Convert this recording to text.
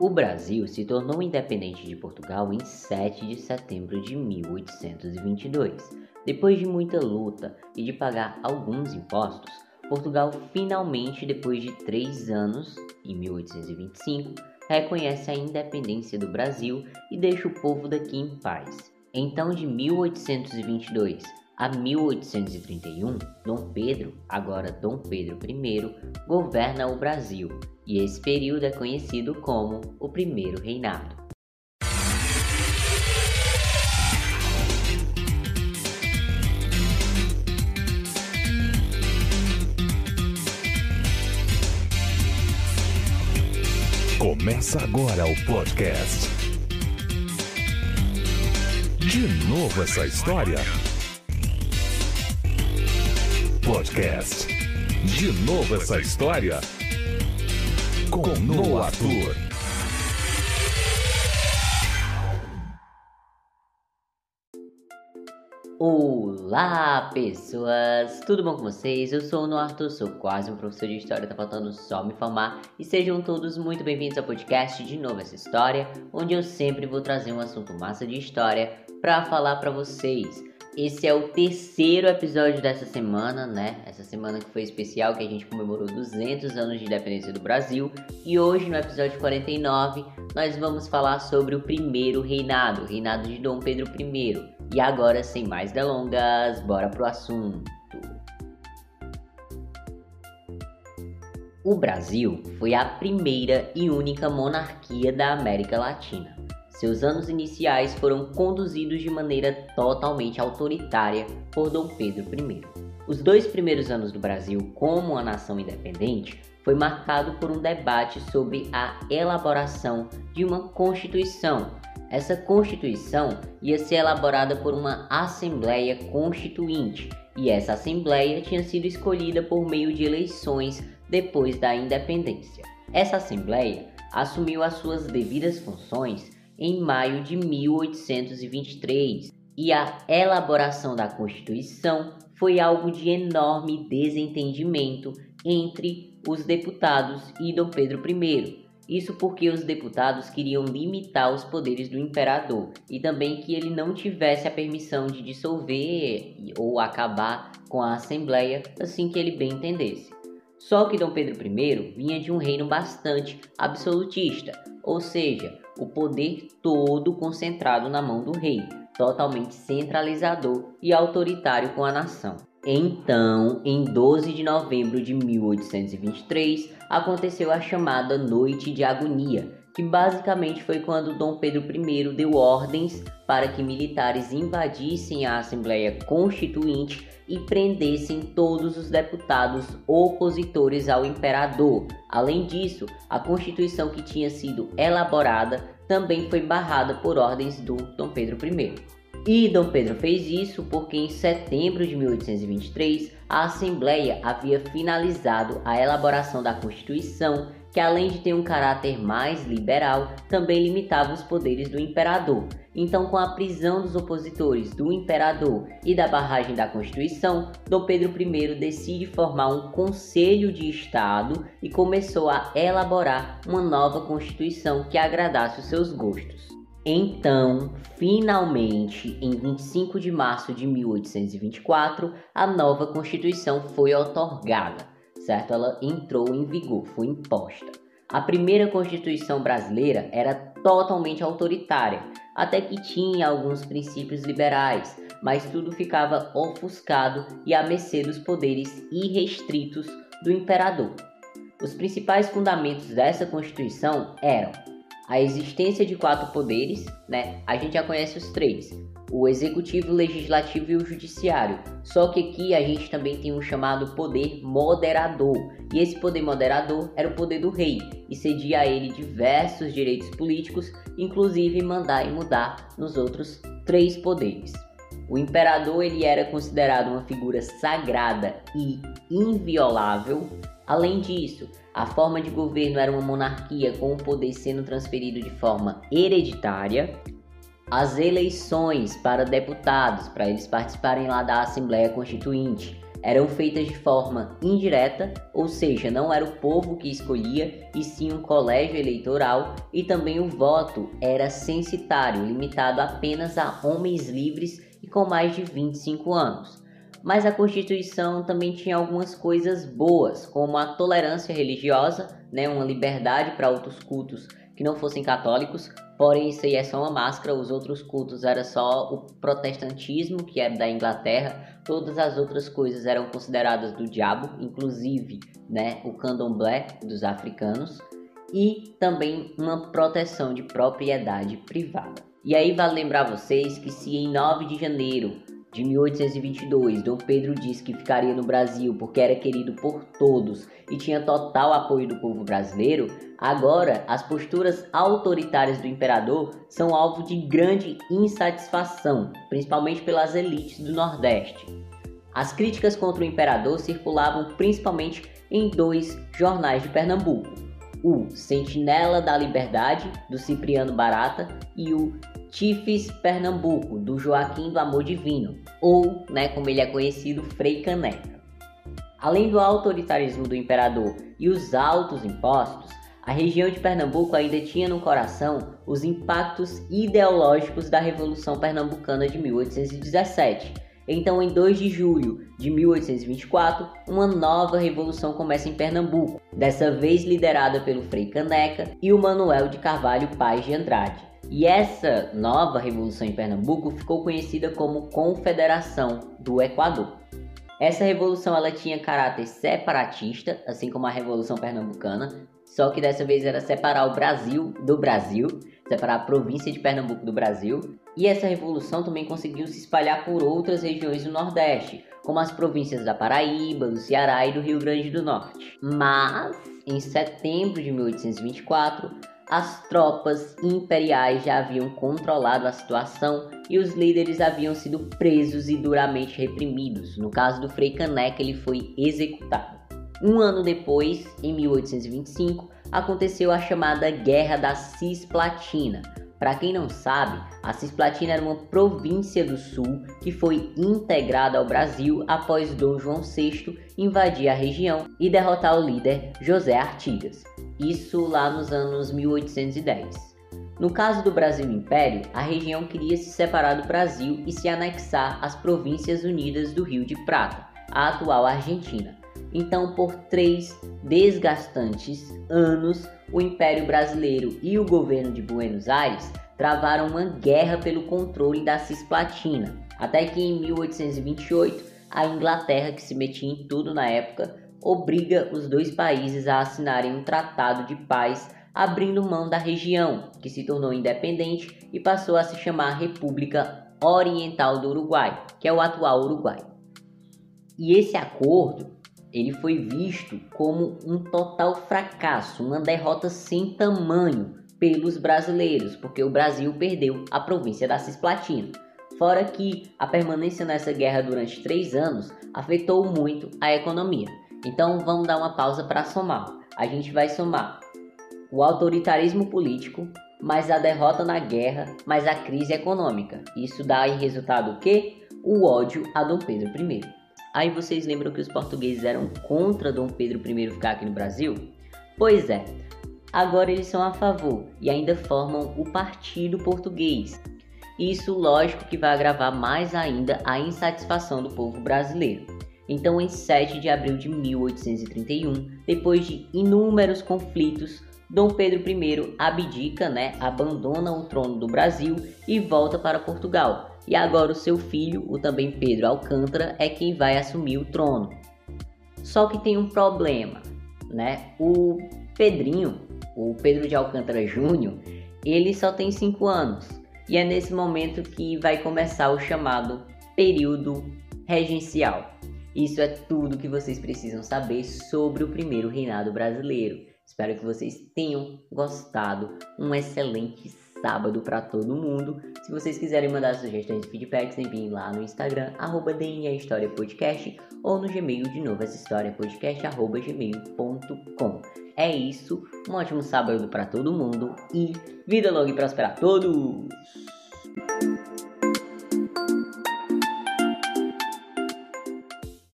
O Brasil se tornou independente de Portugal em 7 de setembro de 1822. Depois de muita luta e de pagar alguns impostos, Portugal finalmente, depois de três anos, em 1825, reconhece a independência do Brasil e deixa o povo daqui em paz. Então, de 1822 a 1831, Dom Pedro, agora Dom Pedro I, governa o Brasil, e esse período é conhecido como o Primeiro Reinado. Começa agora o podcast. De novo essa história? Podcast. De novo essa história? Com Noah Arthur. Olá pessoas, tudo bom com vocês? Eu sou o Noah Arthur, sou quase um professor de história, tá faltando só me informar e sejam todos muito bem-vindos ao podcast De Novo Essa História, onde eu sempre vou trazer um assunto massa de história para falar para vocês. Esse é o terceiro episódio dessa semana, né? Essa semana que foi especial, que a gente comemorou 200 anos de independência do Brasil. E hoje, no episódio 49, nós vamos falar sobre o primeiro reinado, o reinado de Dom Pedro I. E agora, sem mais delongas, bora pro assunto. O Brasil foi a primeira e única monarquia da América Latina. Seus anos iniciais foram conduzidos de maneira totalmente autoritária por Dom Pedro I. Os dois primeiros anos do Brasil como uma nação independente foi marcado por um debate sobre a elaboração de uma constituição. Essa constituição ia ser elaborada por uma assembleia constituinte, e essa assembleia tinha sido escolhida por meio de eleições depois da independência. Essa assembleia assumiu as suas devidas funções em maio de 1823 e a elaboração da Constituição foi algo de enorme desentendimento entre os deputados e Dom Pedro I. Isso porque os deputados queriam limitar os poderes do imperador e também que ele não tivesse a permissão de dissolver ou acabar com a Assembleia assim que ele bem entendesse. Só que Dom Pedro I vinha de um reino bastante absolutista, ou seja, o poder todo concentrado na mão do rei, totalmente centralizador e autoritário com a nação. Então, em 12 de novembro de 1823, aconteceu a chamada Noite de Agonia, que basicamente foi quando Dom Pedro I deu ordens para que militares invadissem a Assembleia Constituinte e prendessem todos os deputados opositores ao imperador. Além disso, a Constituição que tinha sido elaborada também foi barrada por ordens do Dom Pedro I. E Dom Pedro fez isso porque em setembro de 1823 a Assembleia havia finalizado a elaboração da Constituição que além de ter um caráter mais liberal, também limitava os poderes do imperador. Então, com a prisão dos opositores do imperador e da barragem da Constituição, Dom Pedro I decide formar um Conselho de Estado e começou a elaborar uma nova Constituição que agradasse os seus gostos. Então, finalmente, em 25 de março de 1824, a nova Constituição foi otorgada certo? Ela entrou em vigor, foi imposta. A primeira Constituição brasileira era totalmente autoritária, até que tinha alguns princípios liberais, mas tudo ficava ofuscado e à mercê dos poderes irrestritos do imperador. Os principais fundamentos dessa Constituição eram a existência de quatro poderes, né? A gente já conhece os três: o executivo, o legislativo e o judiciário. Só que aqui a gente também tem um chamado poder moderador. E esse poder moderador era o poder do rei e cedia a ele diversos direitos políticos, inclusive mandar e mudar nos outros três poderes. O imperador ele era considerado uma figura sagrada e inviolável. Além disso, a forma de governo era uma monarquia com o poder sendo transferido de forma hereditária as eleições para deputados, para eles participarem lá da Assembleia Constituinte, eram feitas de forma indireta, ou seja, não era o povo que escolhia, e sim um colégio eleitoral, e também o voto era censitário, limitado apenas a homens livres e com mais de 25 anos. Mas a Constituição também tinha algumas coisas boas, como a tolerância religiosa, né, uma liberdade para outros cultos que não fossem católicos, porém isso aí é só uma máscara, os outros cultos era só o protestantismo, que é da Inglaterra, todas as outras coisas eram consideradas do diabo, inclusive né, o candomblé dos africanos, e também uma proteção de propriedade privada. E aí vale lembrar vocês que se em 9 de janeiro de 1822, Dom Pedro disse que ficaria no Brasil porque era querido por todos e tinha total apoio do povo brasileiro, agora as posturas autoritárias do imperador são alvo de grande insatisfação, principalmente pelas elites do Nordeste. As críticas contra o imperador circulavam principalmente em dois jornais de Pernambuco: o Sentinela da Liberdade, do Cipriano Barata, e o Tifes Pernambuco, do Joaquim do Amor Divino, ou, né, como ele é conhecido, Frei Caneca. Além do autoritarismo do imperador e os altos impostos, a região de Pernambuco ainda tinha no coração os impactos ideológicos da Revolução Pernambucana de 1817. Então, em 2 de julho de 1824, uma nova revolução começa em Pernambuco, dessa vez liderada pelo Frei Caneca e o Manuel de Carvalho Paz de Andrade. E essa nova revolução em Pernambuco ficou conhecida como Confederação do Equador. Essa revolução ela tinha caráter separatista, assim como a Revolução Pernambucana, só que dessa vez era separar o Brasil do Brasil, separar a província de Pernambuco do Brasil. E essa revolução também conseguiu se espalhar por outras regiões do Nordeste, como as províncias da Paraíba, do Ceará e do Rio Grande do Norte. Mas, em setembro de 1824, as tropas imperiais já haviam controlado a situação e os líderes haviam sido presos e duramente reprimidos. No caso do Frei Caneca, ele foi executado. Um ano depois, em 1825, aconteceu a chamada Guerra da Cisplatina. Para quem não sabe, a Cisplatina era uma província do sul que foi integrada ao Brasil após Dom João VI invadir a região e derrotar o líder José Artigas isso lá nos anos 1810. No caso do Brasil Império, a região queria se separar do Brasil e se anexar às Províncias Unidas do Rio de Prata, a atual Argentina. Então, por três desgastantes anos, o Império Brasileiro e o governo de Buenos Aires travaram uma guerra pelo controle da Cisplatina, até que em 1828 a Inglaterra, que se metia em tudo na época, obriga os dois países a assinarem um tratado de paz, abrindo mão da região, que se tornou independente e passou a se chamar República Oriental do Uruguai, que é o atual Uruguai. E esse acordo ele foi visto como um total fracasso, uma derrota sem tamanho pelos brasileiros, porque o Brasil perdeu a província da Cisplatina. Fora que a permanência nessa guerra durante três anos afetou muito a economia. Então vamos dar uma pausa para somar. A gente vai somar o autoritarismo político, mais a derrota na guerra, mais a crise econômica. Isso dá em resultado o quê? O ódio a Dom Pedro I. Aí vocês lembram que os portugueses eram contra Dom Pedro I ficar aqui no Brasil? Pois é, agora eles são a favor e ainda formam o Partido Português. Isso, lógico, que vai agravar mais ainda a insatisfação do povo brasileiro. Então, em 7 de abril de 1831, depois de inúmeros conflitos, Dom Pedro I abdica, né, abandona o trono do Brasil e volta para Portugal. E agora o seu filho, o também Pedro Alcântara, é quem vai assumir o trono. Só que tem um problema, né? O Pedrinho, o Pedro de Alcântara Júnior, ele só tem 5 anos. E é nesse momento que vai começar o chamado período regencial. Isso é tudo que vocês precisam saber sobre o primeiro reinado brasileiro. Espero que vocês tenham gostado. Um excelente sábado para todo mundo. Se vocês quiserem mandar sugestões e feedbacks, enviem lá no Instagram, arroba Podcast, ou no Gmail de novo, história podcast, arroba gmail.com. É isso, um ótimo sábado para todo mundo e vida longa e próspera a todos!